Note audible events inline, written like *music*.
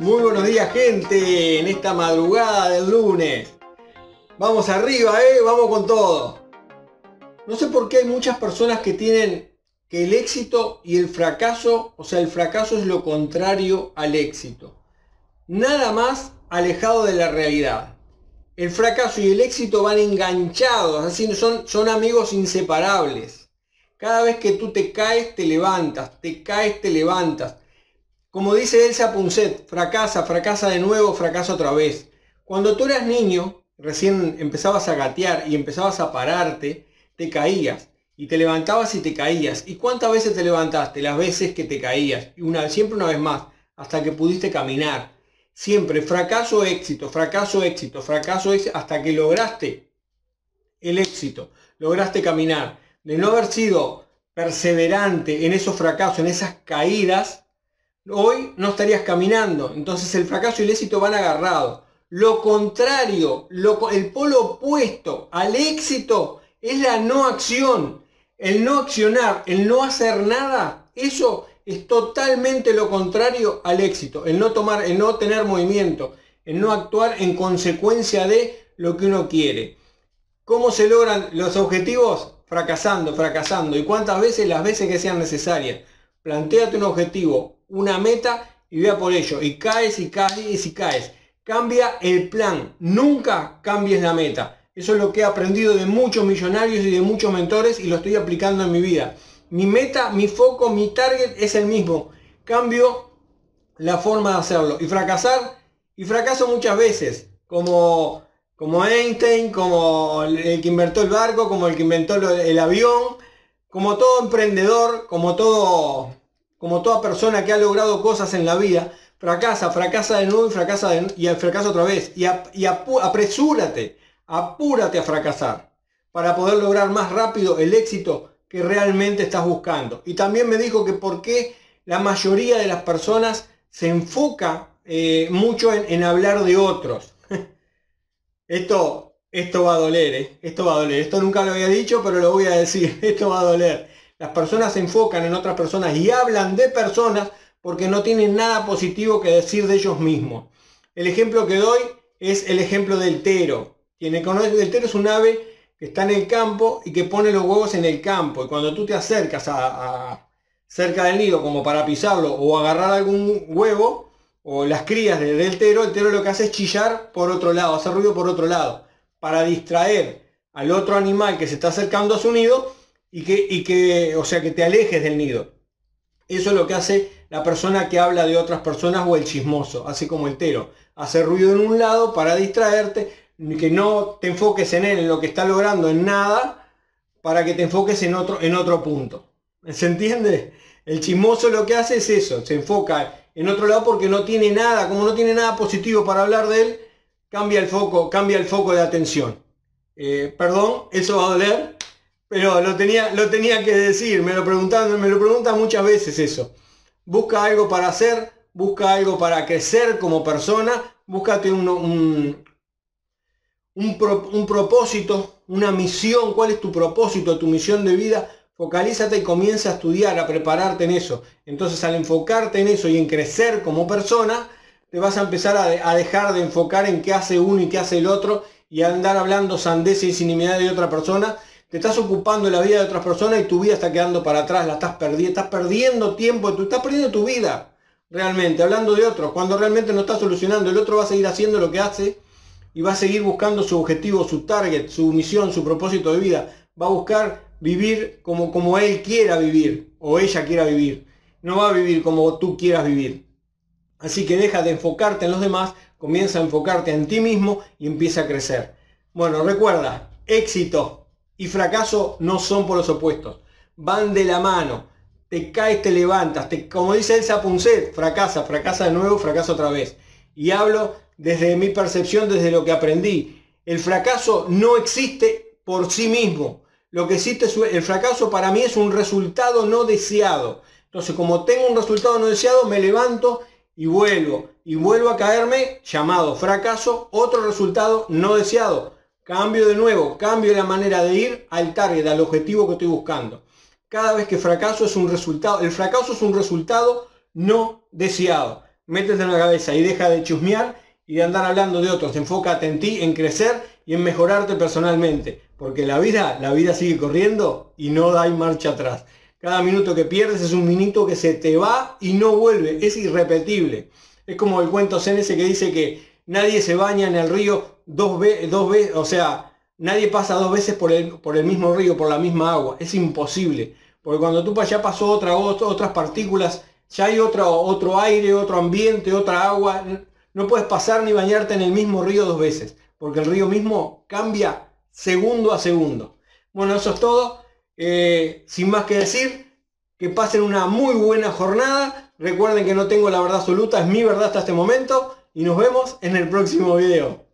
Muy buenos días gente, en esta madrugada del lunes. Vamos arriba, eh, vamos con todo. No sé por qué hay muchas personas que tienen que el éxito y el fracaso, o sea, el fracaso es lo contrario al éxito. Nada más alejado de la realidad. El fracaso y el éxito van enganchados, así son, son amigos inseparables. Cada vez que tú te caes, te levantas, te caes, te levantas. Como dice Elsa Punset, fracasa, fracasa de nuevo, fracasa otra vez. Cuando tú eras niño, recién empezabas a gatear y empezabas a pararte, te caías y te levantabas y te caías. ¿Y cuántas veces te levantaste? Las veces que te caías. Y una, siempre una vez más, hasta que pudiste caminar. Siempre fracaso, éxito, fracaso, éxito, fracaso, éxito, hasta que lograste el éxito, lograste caminar. De no haber sido perseverante en esos fracasos, en esas caídas, hoy no estarías caminando. Entonces el fracaso y el éxito van agarrados. Lo contrario, el polo opuesto al éxito es la no acción. El no accionar, el no hacer nada, eso es totalmente lo contrario al éxito. El no tomar, el no tener movimiento, el no actuar en consecuencia de lo que uno quiere. ¿Cómo se logran los objetivos? Fracasando, fracasando. ¿Y cuántas veces? Las veces que sean necesarias. Plantéate un objetivo, una meta y vea por ello. Y caes y caes y caes. Cambia el plan. Nunca cambies la meta. Eso es lo que he aprendido de muchos millonarios y de muchos mentores y lo estoy aplicando en mi vida. Mi meta, mi foco, mi target es el mismo. Cambio la forma de hacerlo. Y fracasar, y fracaso muchas veces. Como, como Einstein, como el que inventó el barco, como el que inventó el avión, como todo emprendedor, como todo como toda persona que ha logrado cosas en la vida, fracasa, fracasa de nuevo y fracasa y fracasa otra vez. Y, apresúrate, apúrate a fracasar para poder lograr más rápido el éxito que realmente estás buscando. Y también me dijo que por qué la mayoría de las personas se enfoca eh, mucho en, hablar de otros. *laughs* esto, esto va a doler, ¿eh? esto va a doler. Esto nunca lo había dicho, pero lo voy a decir. *laughs* Esto va a doler. Las personas se enfocan en otras personas y hablan de personas porque no tienen nada positivo que decir de ellos mismos. El ejemplo que doy es el ejemplo del tero. Quien conoce el tero es un ave que está en el campo y que pone los huevos en el campo. Y cuando tú te acercas a, cerca del nido como para pisarlo o agarrar algún huevo o las crías del tero, el tero lo que hace es chillar por otro lado, hacer ruido por otro lado, para distraer al otro animal que se está acercando a su nido y que, y que, o sea, que te alejes del nido. Eso es lo que hace la persona que habla de otras personas o el chismoso, así como el tero. Hace ruido en un lado para distraerte, que no te enfoques en él, en lo que está logrando, en nada, para que te enfoques en otro, en otro punto. ¿Se entiende? El chismoso lo que hace es eso, se enfoca en otro lado porque no tiene nada, como no tiene nada positivo para hablar de él, cambia el foco, cambia el foco de atención. Eh, perdón, eso va a doler, pero lo tenía, lo tenía que decir, me lo preguntan, me lo preguntan muchas veces eso. Busca algo para hacer, busca algo para crecer como persona, búscate un, un, un, propósito, una misión, cuál es tu propósito, tu misión de vida, focalízate y comienza a estudiar, a prepararte en eso. Entonces al enfocarte en eso y en crecer como persona, te vas a empezar a, a dejar de enfocar en qué hace uno y qué hace el otro y a andar hablando sandeces y sinimidad de otra persona te estás ocupando la vida de otras personas y tu vida está quedando para atrás, la estás perdiendo, estás perdiendo tiempo, tú estás perdiendo tu vida, realmente, hablando de otros, cuando realmente no estás solucionando, el otro va a seguir haciendo lo que hace y va a seguir buscando su objetivo, su target, su misión, su propósito de vida, va a buscar vivir como, como él quiera vivir o ella quiera vivir, no va a vivir como tú quieras vivir. Así que deja de enfocarte en los demás, comienza a enfocarte en ti mismo y empieza a crecer. Bueno, recuerda, éxito y fracaso no son por los opuestos. Van de la mano. Te caes, te levantas. Te, como dice Elsa Punset, fracasa, fracasa de nuevo, fracasa otra vez. Y hablo desde mi percepción, desde lo que aprendí. El fracaso no existe por sí mismo. Lo que existe es el fracaso para mí es un resultado no deseado. Entonces, como tengo un resultado no deseado, me levanto y vuelvo. Y vuelvo a caerme, llamado fracaso, otro resultado no deseado. Cambio de nuevo, cambio la manera de ir al target, al objetivo que estoy buscando. Cada vez que fracaso es un resultado, el fracaso es un resultado no deseado. métete en la cabeza y deja de chusmear y de andar hablando de otros. Enfócate en ti, en crecer y en mejorarte personalmente. Porque la vida, la vida sigue corriendo y no hay marcha atrás. Cada minuto que pierdes es un minuto que se te va y no vuelve. Es irrepetible. Es como el cuento CNS que dice que nadie se baña en el río dos veces, o sea, nadie pasa dos veces por el, por el mismo río, por la misma agua. Es imposible. Porque cuando tú ya pasó otra, otras partículas, ya hay otro, otro aire, otro ambiente, otra agua. No puedes pasar ni bañarte en el mismo río dos veces. Porque el río mismo cambia segundo a segundo. Bueno, eso es todo. Eh, sin más que decir, que pasen una muy buena jornada. Recuerden que no tengo la verdad absoluta, es mi verdad hasta este momento. Y nos vemos en el próximo video.